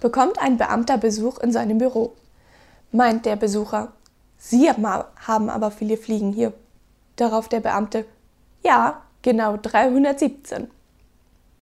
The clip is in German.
bekommt ein Beamter Besuch in seinem Büro. Meint der Besucher, Sie haben aber viele Fliegen hier. Darauf der Beamte, ja, genau 317.